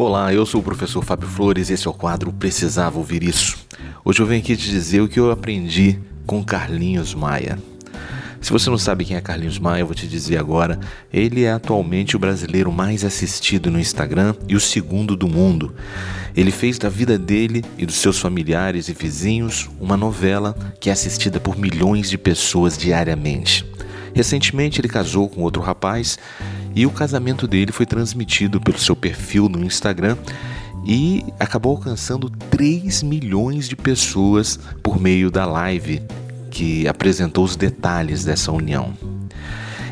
Olá, eu sou o professor Fábio Flores e esse é o quadro Precisava Ouvir Isso. Hoje eu venho aqui te dizer o que eu aprendi com Carlinhos Maia. Se você não sabe quem é Carlinhos Maia, eu vou te dizer agora. Ele é atualmente o brasileiro mais assistido no Instagram e o segundo do mundo. Ele fez da vida dele e dos seus familiares e vizinhos uma novela que é assistida por milhões de pessoas diariamente. Recentemente ele casou com outro rapaz e o casamento dele foi transmitido pelo seu perfil no Instagram e acabou alcançando 3 milhões de pessoas por meio da live que apresentou os detalhes dessa união.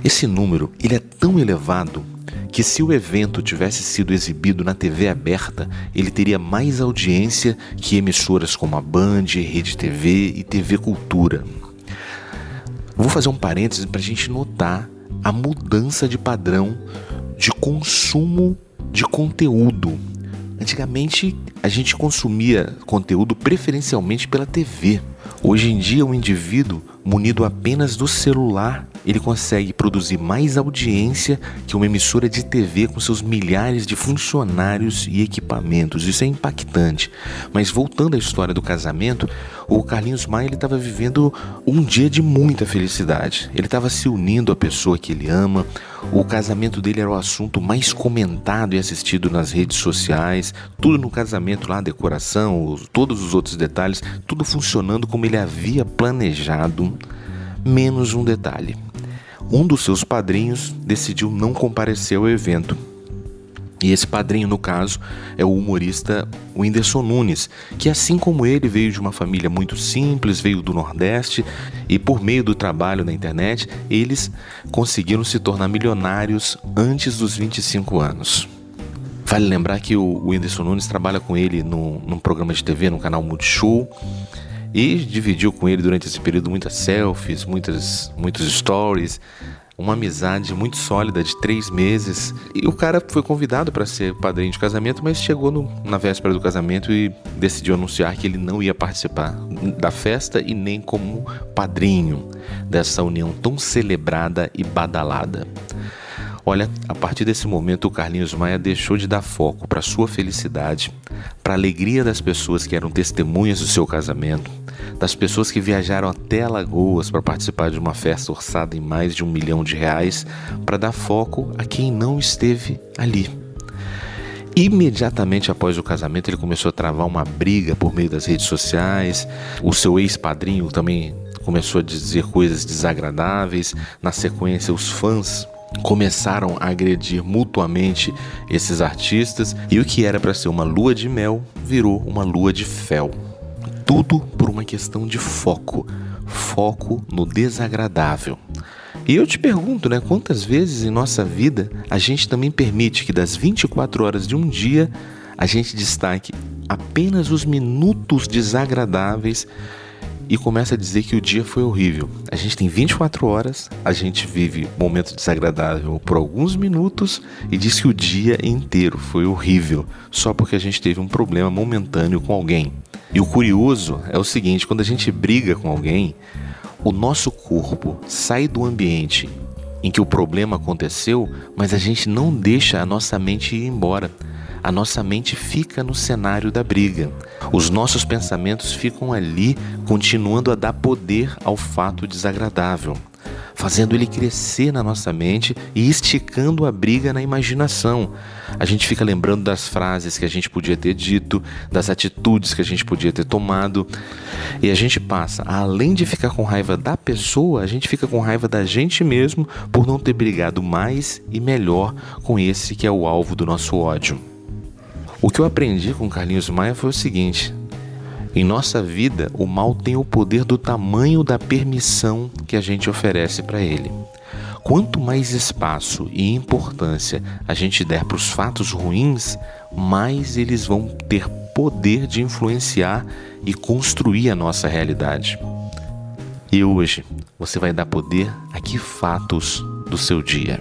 Esse número ele é tão elevado que se o evento tivesse sido exibido na TV aberta, ele teria mais audiência que emissoras como a Band, Rede TV e TV Cultura. Vou fazer um parênteses para a gente notar a mudança de padrão de consumo de conteúdo. Antigamente a gente consumia conteúdo preferencialmente pela TV. Hoje em dia o indivíduo munido apenas do celular ele consegue produzir mais audiência que uma emissora de TV com seus milhares de funcionários e equipamentos. Isso é impactante. Mas voltando à história do casamento, o Carlinhos Maia estava vivendo um dia de muita felicidade. Ele estava se unindo à pessoa que ele ama. O casamento dele era o assunto mais comentado e assistido nas redes sociais. Tudo no casamento lá, decoração, todos os outros detalhes, tudo funcionando como ele havia planejado, menos um detalhe um dos seus padrinhos decidiu não comparecer ao evento. E esse padrinho, no caso, é o humorista Whindersson Nunes, que assim como ele veio de uma família muito simples, veio do Nordeste e por meio do trabalho na internet, eles conseguiram se tornar milionários antes dos 25 anos. Vale lembrar que o Whindersson Nunes trabalha com ele no, num programa de TV, no canal Multishow, e dividiu com ele durante esse período muitas selfies, muitas, muitos stories, uma amizade muito sólida de três meses. E o cara foi convidado para ser padrinho de casamento, mas chegou no, na véspera do casamento e decidiu anunciar que ele não ia participar da festa e nem como padrinho dessa união tão celebrada e badalada. Olha, a partir desse momento o Carlinhos Maia deixou de dar foco para sua felicidade, para a alegria das pessoas que eram testemunhas do seu casamento, das pessoas que viajaram até Alagoas para participar de uma festa orçada em mais de um milhão de reais, para dar foco a quem não esteve ali. Imediatamente após o casamento, ele começou a travar uma briga por meio das redes sociais. O seu ex-padrinho também começou a dizer coisas desagradáveis. Na sequência, os fãs começaram a agredir mutuamente esses artistas e o que era para ser uma lua de mel virou uma lua de fel. Tudo por uma questão de foco, foco no desagradável. E eu te pergunto, né, quantas vezes em nossa vida a gente também permite que das 24 horas de um dia a gente destaque apenas os minutos desagradáveis e começa a dizer que o dia foi horrível. A gente tem 24 horas, a gente vive um momento desagradável por alguns minutos e diz que o dia inteiro foi horrível, só porque a gente teve um problema momentâneo com alguém. E o curioso é o seguinte: quando a gente briga com alguém, o nosso corpo sai do ambiente em que o problema aconteceu, mas a gente não deixa a nossa mente ir embora a nossa mente fica no cenário da briga. Os nossos pensamentos ficam ali, continuando a dar poder ao fato desagradável, fazendo ele crescer na nossa mente e esticando a briga na imaginação. A gente fica lembrando das frases que a gente podia ter dito, das atitudes que a gente podia ter tomado, e a gente passa, além de ficar com raiva da pessoa, a gente fica com raiva da gente mesmo por não ter brigado mais e melhor com esse que é o alvo do nosso ódio. O que eu aprendi com Carlinhos Maia foi o seguinte: em nossa vida, o mal tem o poder do tamanho da permissão que a gente oferece para ele. Quanto mais espaço e importância a gente der para os fatos ruins, mais eles vão ter poder de influenciar e construir a nossa realidade. E hoje, você vai dar poder a que fatos do seu dia?